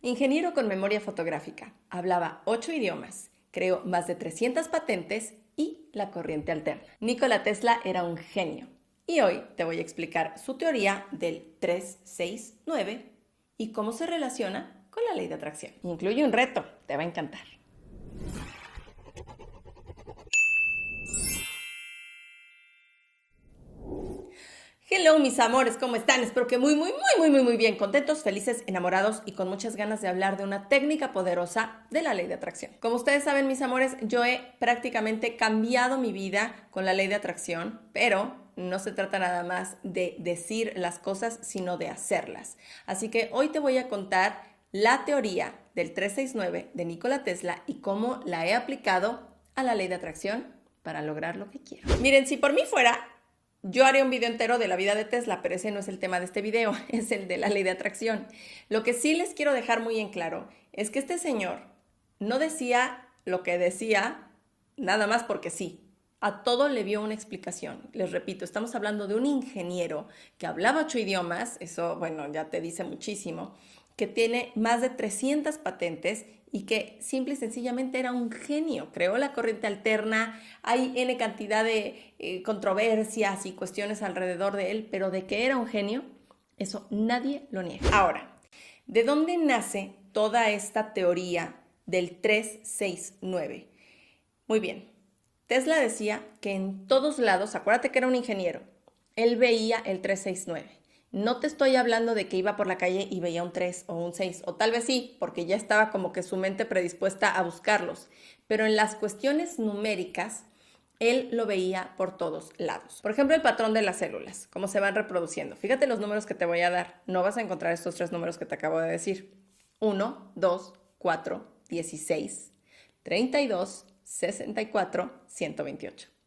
Ingeniero con memoria fotográfica, hablaba ocho idiomas, creó más de 300 patentes y la corriente alterna. Nikola Tesla era un genio y hoy te voy a explicar su teoría del 369 y cómo se relaciona con la ley de atracción. Incluye un reto, te va a encantar. Hello mis amores, ¿cómo están? Espero que muy, muy, muy, muy, muy, muy bien, contentos, felices, enamorados y con muchas ganas de hablar de una técnica poderosa de la ley de atracción. Como ustedes saben mis amores, yo he prácticamente cambiado mi vida con la ley de atracción, pero no se trata nada más de decir las cosas, sino de hacerlas. Así que hoy te voy a contar la teoría del 369 de Nikola Tesla y cómo la he aplicado a la ley de atracción para lograr lo que quiero. Miren, si por mí fuera, yo haré un video entero de la vida de Tesla, pero ese no es el tema de este video, es el de la ley de atracción. Lo que sí les quiero dejar muy en claro es que este señor no decía lo que decía nada más porque sí. A todo le vio una explicación. Les repito, estamos hablando de un ingeniero que hablaba ocho idiomas, eso, bueno, ya te dice muchísimo, que tiene más de 300 patentes y que simple y sencillamente era un genio. Creó la corriente alterna, hay N cantidad de eh, controversias y cuestiones alrededor de él, pero de que era un genio, eso nadie lo niega. Ahora, ¿de dónde nace toda esta teoría del 369? Muy bien, Tesla decía que en todos lados, acuérdate que era un ingeniero, él veía el 369. No te estoy hablando de que iba por la calle y veía un 3 o un 6, o tal vez sí, porque ya estaba como que su mente predispuesta a buscarlos, pero en las cuestiones numéricas, él lo veía por todos lados. Por ejemplo, el patrón de las células, cómo se van reproduciendo. Fíjate los números que te voy a dar. No vas a encontrar estos tres números que te acabo de decir. 1, 2, 4, 16, 32, 64, 128.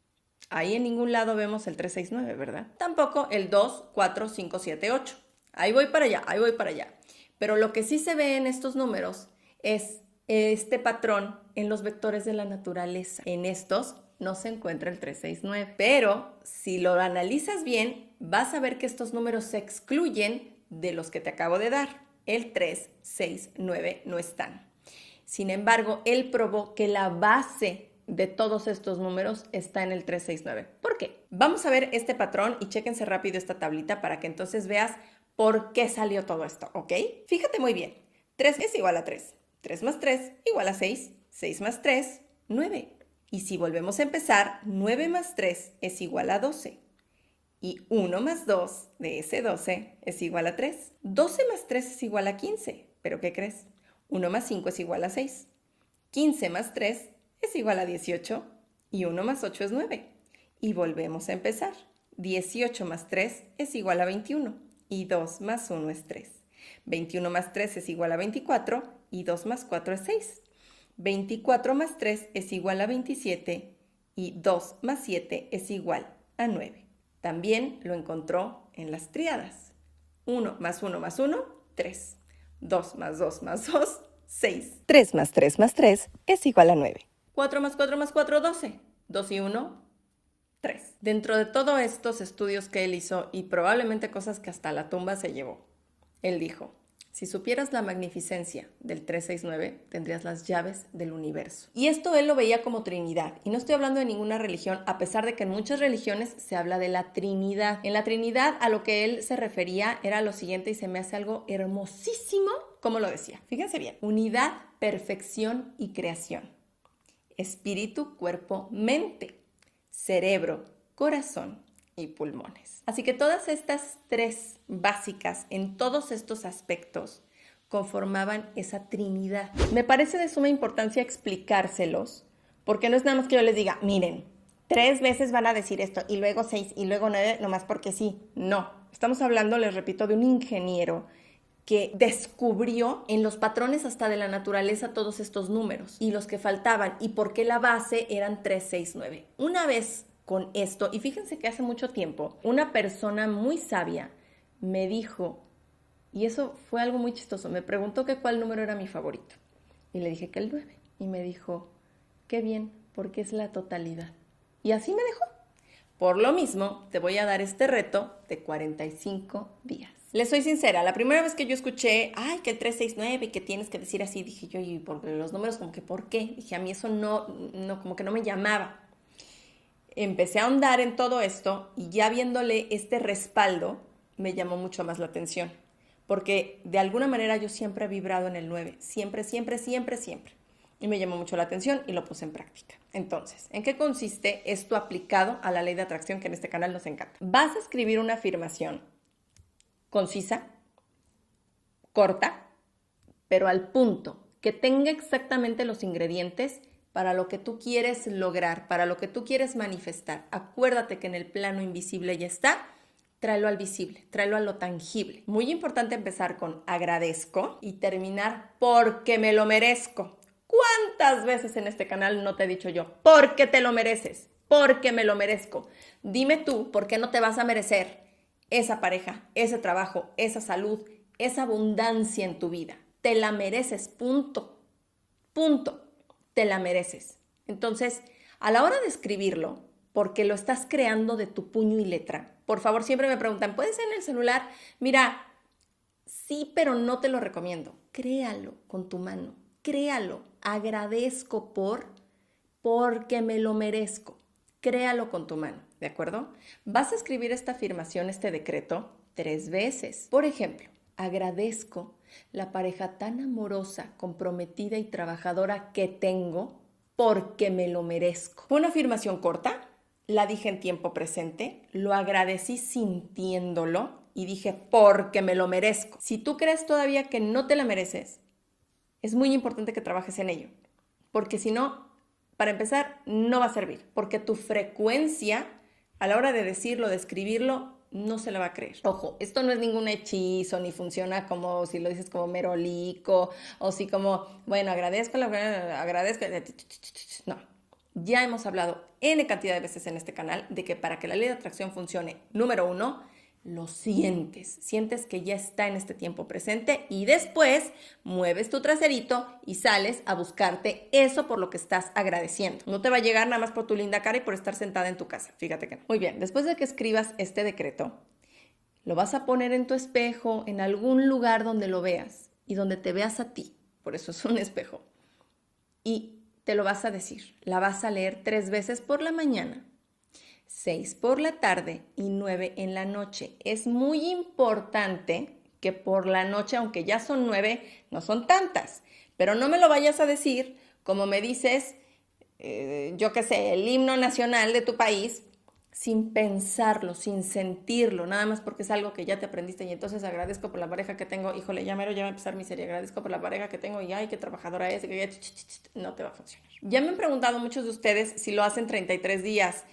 Ahí en ningún lado vemos el 369, ¿verdad? Tampoco el 2, 4, 5, 7, 8. Ahí voy para allá, ahí voy para allá. Pero lo que sí se ve en estos números es este patrón en los vectores de la naturaleza. En estos no se encuentra el 369. Pero si lo analizas bien, vas a ver que estos números se excluyen de los que te acabo de dar. El 3, 6, 9 no están. Sin embargo, él probó que la base de todos estos números está en el 369. ¿Por qué? Vamos a ver este patrón y chéquense rápido esta tablita para que entonces veas por qué salió todo esto, ¿ok? Fíjate muy bien. 3 es igual a 3. 3 más 3 igual a 6. 6 más 3, 9. Y si volvemos a empezar, 9 más 3 es igual a 12. Y 1 más 2 de ese 12 es igual a 3. 12 más 3 es igual a 15. ¿Pero qué crees? 1 más 5 es igual a 6. 15 más 3 es igual a 18 y 1 más 8 es 9. Y volvemos a empezar. 18 más 3 es igual a 21 y 2 más 1 es 3. 21 más 3 es igual a 24 y 2 más 4 es 6. 24 más 3 es igual a 27 y 2 más 7 es igual a 9. También lo encontró en las triadas. 1 más 1 más 1, 3. 2 más 2 más 2, 6. 3 más 3 más 3 es igual a 9. 4 más 4 más 4, 12. 2 y 1, 3. Dentro de todos estos estudios que él hizo y probablemente cosas que hasta la tumba se llevó, él dijo, si supieras la magnificencia del 369, tendrías las llaves del universo. Y esto él lo veía como Trinidad. Y no estoy hablando de ninguna religión, a pesar de que en muchas religiones se habla de la Trinidad. En la Trinidad a lo que él se refería era lo siguiente y se me hace algo hermosísimo, como lo decía. Fíjense bien, unidad, perfección y creación espíritu, cuerpo, mente, cerebro, corazón y pulmones. Así que todas estas tres básicas en todos estos aspectos conformaban esa trinidad. Me parece de suma importancia explicárselos, porque no es nada más que yo les diga, miren, tres veces van a decir esto y luego seis y luego nueve, nomás porque sí. No, estamos hablando, les repito, de un ingeniero que descubrió en los patrones hasta de la naturaleza todos estos números y los que faltaban y por qué la base eran 369. Una vez con esto, y fíjense que hace mucho tiempo, una persona muy sabia me dijo, y eso fue algo muy chistoso, me preguntó que cuál número era mi favorito. Y le dije que el 9. Y me dijo, qué bien, porque es la totalidad. Y así me dejó. Por lo mismo, te voy a dar este reto de 45 días. Les soy sincera, la primera vez que yo escuché, ay, que el 369 y que tienes que decir así, dije yo, y por los números, como que, ¿por qué? Dije, a mí eso no, no, como que no me llamaba. Empecé a ahondar en todo esto y ya viéndole este respaldo, me llamó mucho más la atención. Porque de alguna manera yo siempre he vibrado en el 9, siempre, siempre, siempre, siempre. Y me llamó mucho la atención y lo puse en práctica. Entonces, ¿en qué consiste esto aplicado a la ley de atracción que en este canal nos encanta? Vas a escribir una afirmación concisa, corta, pero al punto, que tenga exactamente los ingredientes para lo que tú quieres lograr, para lo que tú quieres manifestar. Acuérdate que en el plano invisible ya está, tráelo al visible, tráelo a lo tangible. Muy importante empezar con agradezco y terminar porque me lo merezco. ¿Cuántas veces en este canal no te he dicho yo, porque te lo mereces, porque me lo merezco? Dime tú, ¿por qué no te vas a merecer esa pareja, ese trabajo, esa salud, esa abundancia en tu vida? Te la mereces, punto. Punto. Te la mereces. Entonces, a la hora de escribirlo, porque lo estás creando de tu puño y letra, por favor, siempre me preguntan, ¿puedes en el celular? Mira, sí, pero no te lo recomiendo. Créalo con tu mano créalo, agradezco por, porque me lo merezco. Créalo con tu mano, ¿de acuerdo? Vas a escribir esta afirmación, este decreto, tres veces. Por ejemplo, agradezco la pareja tan amorosa, comprometida y trabajadora que tengo porque me lo merezco. Fue una afirmación corta, la dije en tiempo presente, lo agradecí sintiéndolo y dije porque me lo merezco. Si tú crees todavía que no te la mereces, es muy importante que trabajes en ello, porque si no, para empezar, no va a servir, porque tu frecuencia a la hora de decirlo, de escribirlo, no se la va a creer. Ojo, esto no es ningún hechizo, ni funciona como si lo dices como merolico, o si como, bueno, agradezco, la, agradezco. No, ya hemos hablado N cantidad de veces en este canal de que para que la ley de atracción funcione, número uno, lo sientes, sientes que ya está en este tiempo presente y después mueves tu traserito y sales a buscarte eso por lo que estás agradeciendo. No te va a llegar nada más por tu linda cara y por estar sentada en tu casa, fíjate que no. Muy bien, después de que escribas este decreto, lo vas a poner en tu espejo, en algún lugar donde lo veas y donde te veas a ti, por eso es un espejo. Y te lo vas a decir, la vas a leer tres veces por la mañana 6 por la tarde y 9 en la noche. Es muy importante que por la noche, aunque ya son 9, no son tantas, pero no me lo vayas a decir como me dices, eh, yo qué sé, el himno nacional de tu país, sin pensarlo, sin sentirlo, nada más porque es algo que ya te aprendiste. Y entonces agradezco por la pareja que tengo, híjole, ya mero, ya va a empezar mi serie, agradezco por la pareja que tengo y ay, qué trabajadora es, no te va a funcionar. Ya me han preguntado muchos de ustedes si lo hacen 33 días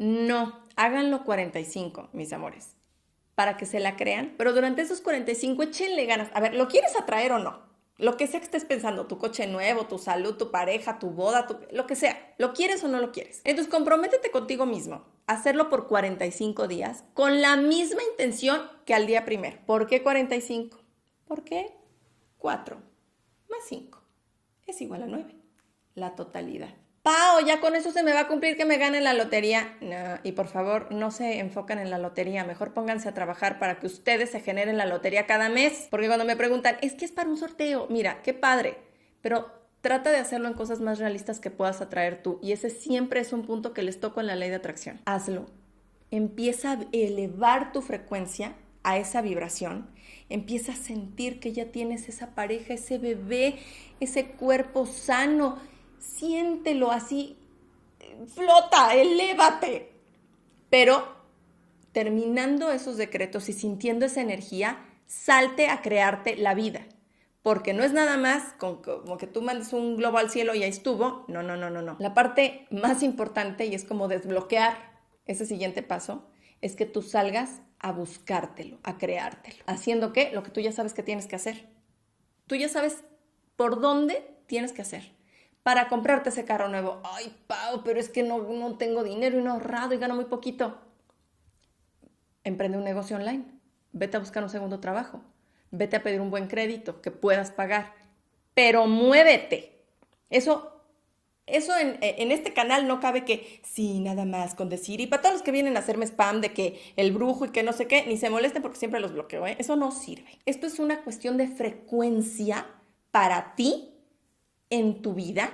no, háganlo 45, mis amores, para que se la crean, pero durante esos 45 échenle ganas. A ver, ¿lo quieres atraer o no? Lo que sea que estés pensando, tu coche nuevo, tu salud, tu pareja, tu boda, lo que sea, ¿lo quieres o no lo quieres? Entonces comprométete contigo mismo, hacerlo por 45 días con la misma intención que al día primero. ¿Por qué 45? ¿Por qué 4 más 5 es igual a 9, la totalidad. Pao, ya con eso se me va a cumplir que me gane la lotería. Y por favor, no se enfocan en la lotería, mejor pónganse a trabajar para que ustedes se generen la lotería cada mes. Porque cuando me preguntan, es que es para un sorteo, mira, qué padre, pero trata de hacerlo en cosas más realistas que puedas atraer tú. Y ese siempre es un punto que les toco en la ley de atracción. Hazlo. Empieza a elevar tu frecuencia a esa vibración. Empieza a sentir que ya tienes esa pareja, ese bebé, ese cuerpo sano siéntelo así, flota, elévate. Pero terminando esos decretos y sintiendo esa energía, salte a crearte la vida. Porque no es nada más como que tú mandes un globo al cielo y ahí estuvo. No, no, no, no, no. La parte más importante y es como desbloquear ese siguiente paso es que tú salgas a buscártelo, a creártelo. Haciendo qué? Lo que tú ya sabes que tienes que hacer. Tú ya sabes por dónde tienes que hacer para comprarte ese carro nuevo. Ay, Pau, pero es que no, no tengo dinero y no ahorrado y gano muy poquito. Emprende un negocio online. Vete a buscar un segundo trabajo. Vete a pedir un buen crédito que puedas pagar. Pero muévete. Eso eso en, en, este canal no cabe que sí, nada más con decir. Y para todos los que vienen a hacerme spam de que el brujo y que no sé qué, ni se molesten porque siempre los bloqueo. ¿eh? Eso no sirve. Esto es una cuestión de frecuencia para ti en tu vida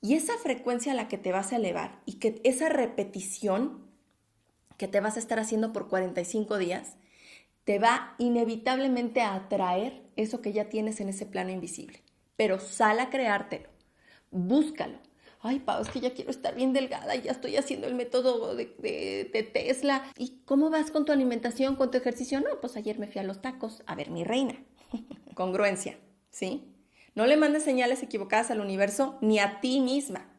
y esa frecuencia a la que te vas a elevar y que esa repetición que te vas a estar haciendo por 45 días te va inevitablemente a atraer eso que ya tienes en ese plano invisible. Pero sal a creártelo, búscalo. Ay, Pau, es que ya quiero estar bien delgada, ya estoy haciendo el método de, de, Tesla. ¿Y cómo vas con tu alimentación, con tu ejercicio? No, pues ayer me fui a los tacos. A ver, mi reina. Congruencia, ¿sí? No le mandes señales equivocadas al universo ni a ti misma.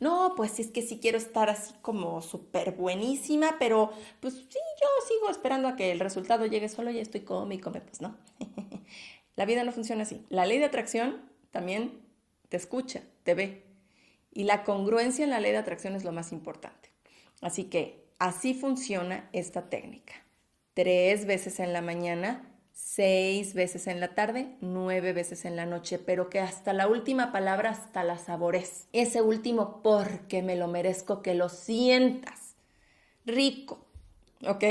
No, pues es que sí quiero estar así como súper buenísima, pero pues sí, yo sigo esperando a que el resultado llegue solo y estoy come y come, pues no. La vida no funciona así. La ley de atracción también te escucha, te ve. Y la congruencia en la ley de atracción es lo más importante. Así que así funciona esta técnica. Tres veces en la mañana, seis veces en la tarde, nueve veces en la noche, pero que hasta la última palabra, hasta la sabores. Ese último porque me lo merezco, que lo sientas. Rico, ¿ok?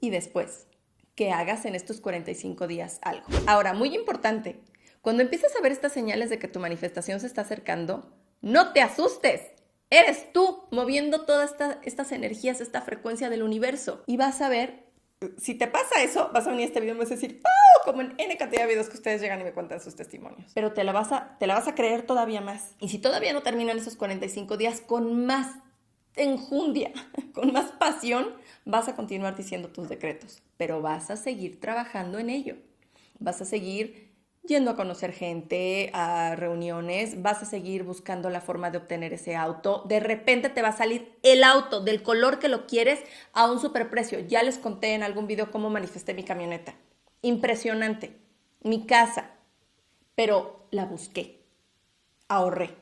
Y después, que hagas en estos 45 días algo. Ahora, muy importante, cuando empiezas a ver estas señales de que tu manifestación se está acercando, no te asustes. Eres tú moviendo todas estas energías, esta frecuencia del universo. Y vas a ver, si te pasa eso, vas a venir a este video y vas a decir, ¡oh! Como en N cantidad de videos que ustedes llegan y me cuentan sus testimonios. Pero te la, vas a, te la vas a creer todavía más. Y si todavía no terminan esos 45 días, con más enjundia, con más pasión, vas a continuar diciendo tus decretos. Pero vas a seguir trabajando en ello. Vas a seguir yendo a conocer gente, a reuniones, vas a seguir buscando la forma de obtener ese auto. De repente te va a salir el auto del color que lo quieres a un superprecio. Ya les conté en algún video cómo manifesté mi camioneta. Impresionante. Mi casa. Pero la busqué. Ahorré.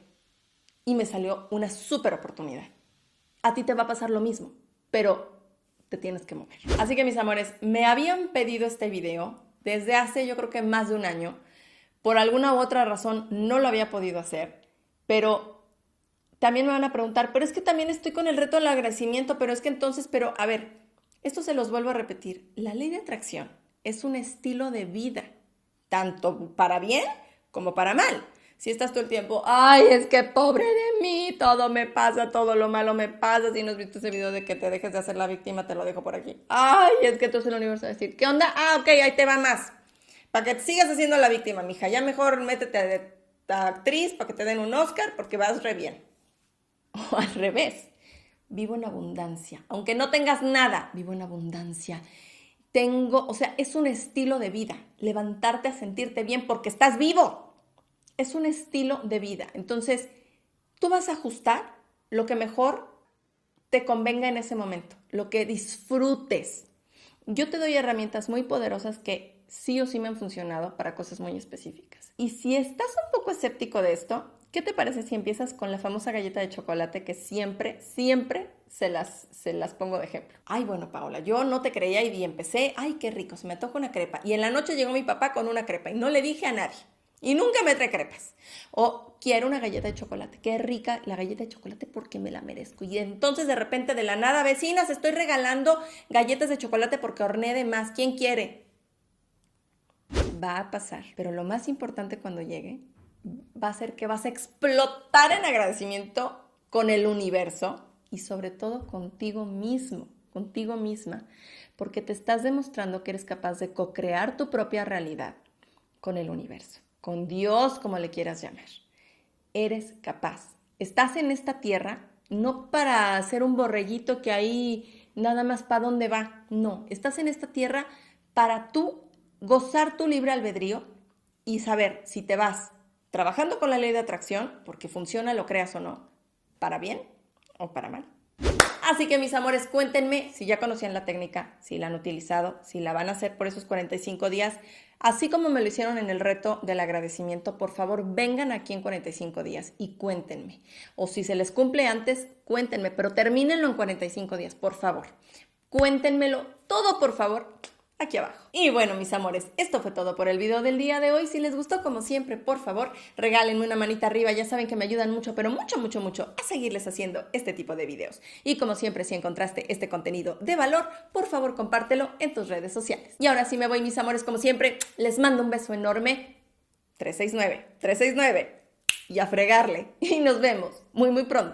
Y me salió una super oportunidad. A ti te va a pasar lo mismo, pero te tienes que mover. Así que mis amores, me habían pedido este video desde hace yo creo que más de un año por alguna u otra razón no lo había podido hacer, pero también me van a preguntar, pero es que también estoy con el reto del agradecimiento, pero es que entonces, pero a ver, esto se los vuelvo a repetir, la ley de atracción es un estilo de vida, tanto para bien como para mal. Si estás todo el tiempo, ay, es que pobre de mí, todo me pasa, todo lo malo me pasa. Si no has visto ese video de que te dejes de hacer la víctima, te lo dejo por aquí. Ay, es que entonces el universo a decir, ¿qué onda? Ah, ok, ahí te va más. Para que sigas haciendo la víctima, mija. Ya mejor métete de actriz para que te den un Oscar porque vas re bien. O al revés. Vivo en abundancia. Aunque no tengas nada, vivo en abundancia. Tengo, o sea, es un estilo de vida. Levantarte a sentirte bien porque estás vivo. Es un estilo de vida. Entonces, tú vas a ajustar lo que mejor te convenga en ese momento, lo que disfrutes. Yo te doy herramientas muy poderosas que sí o sí me han funcionado para cosas muy específicas. Y si estás un poco escéptico de esto, ¿qué te parece si empiezas con la famosa galleta de chocolate que siempre, siempre se las, se las pongo de ejemplo? Ay, bueno, Paola, yo no te creía y empecé, ay, qué rico, se me toca una crepa. Y en la noche llegó mi papá con una crepa y no le dije a nadie. Y nunca me trae crepas. O quiero una galleta de chocolate. Qué rica la galleta de chocolate porque me la merezco. Y entonces de repente de la nada, vecinas, estoy regalando galletas de chocolate porque horneé de más. ¿Quién quiere? va a pasar, pero lo más importante cuando llegue va a ser que vas a explotar en agradecimiento con el universo y sobre todo contigo mismo, contigo misma, porque te estás demostrando que eres capaz de co-crear tu propia realidad con el universo, con Dios, como le quieras llamar. Eres capaz. Estás en esta tierra no para ser un borreguito que ahí nada más para dónde va, no, estás en esta tierra para tú gozar tu libre albedrío y saber si te vas trabajando con la ley de atracción, porque funciona, lo creas o no, para bien o para mal. Así que mis amores, cuéntenme si ya conocían la técnica, si la han utilizado, si la van a hacer por esos 45 días, así como me lo hicieron en el reto del agradecimiento, por favor vengan aquí en 45 días y cuéntenme. O si se les cumple antes, cuéntenme, pero termínenlo en 45 días, por favor. Cuéntenmelo todo, por favor, aquí abajo. Y bueno, mis amores, esto fue todo por el video del día de hoy. Si les gustó, como siempre, por favor, regálenme una manita arriba. Ya saben que me ayudan mucho, pero mucho, mucho, mucho a seguirles haciendo este tipo de videos. Y como siempre, si encontraste este contenido de valor, por favor, compártelo en tus redes sociales. Y ahora sí me voy, mis amores, como siempre, les mando un beso enorme. 369, 369. Y a fregarle. Y nos vemos muy, muy pronto.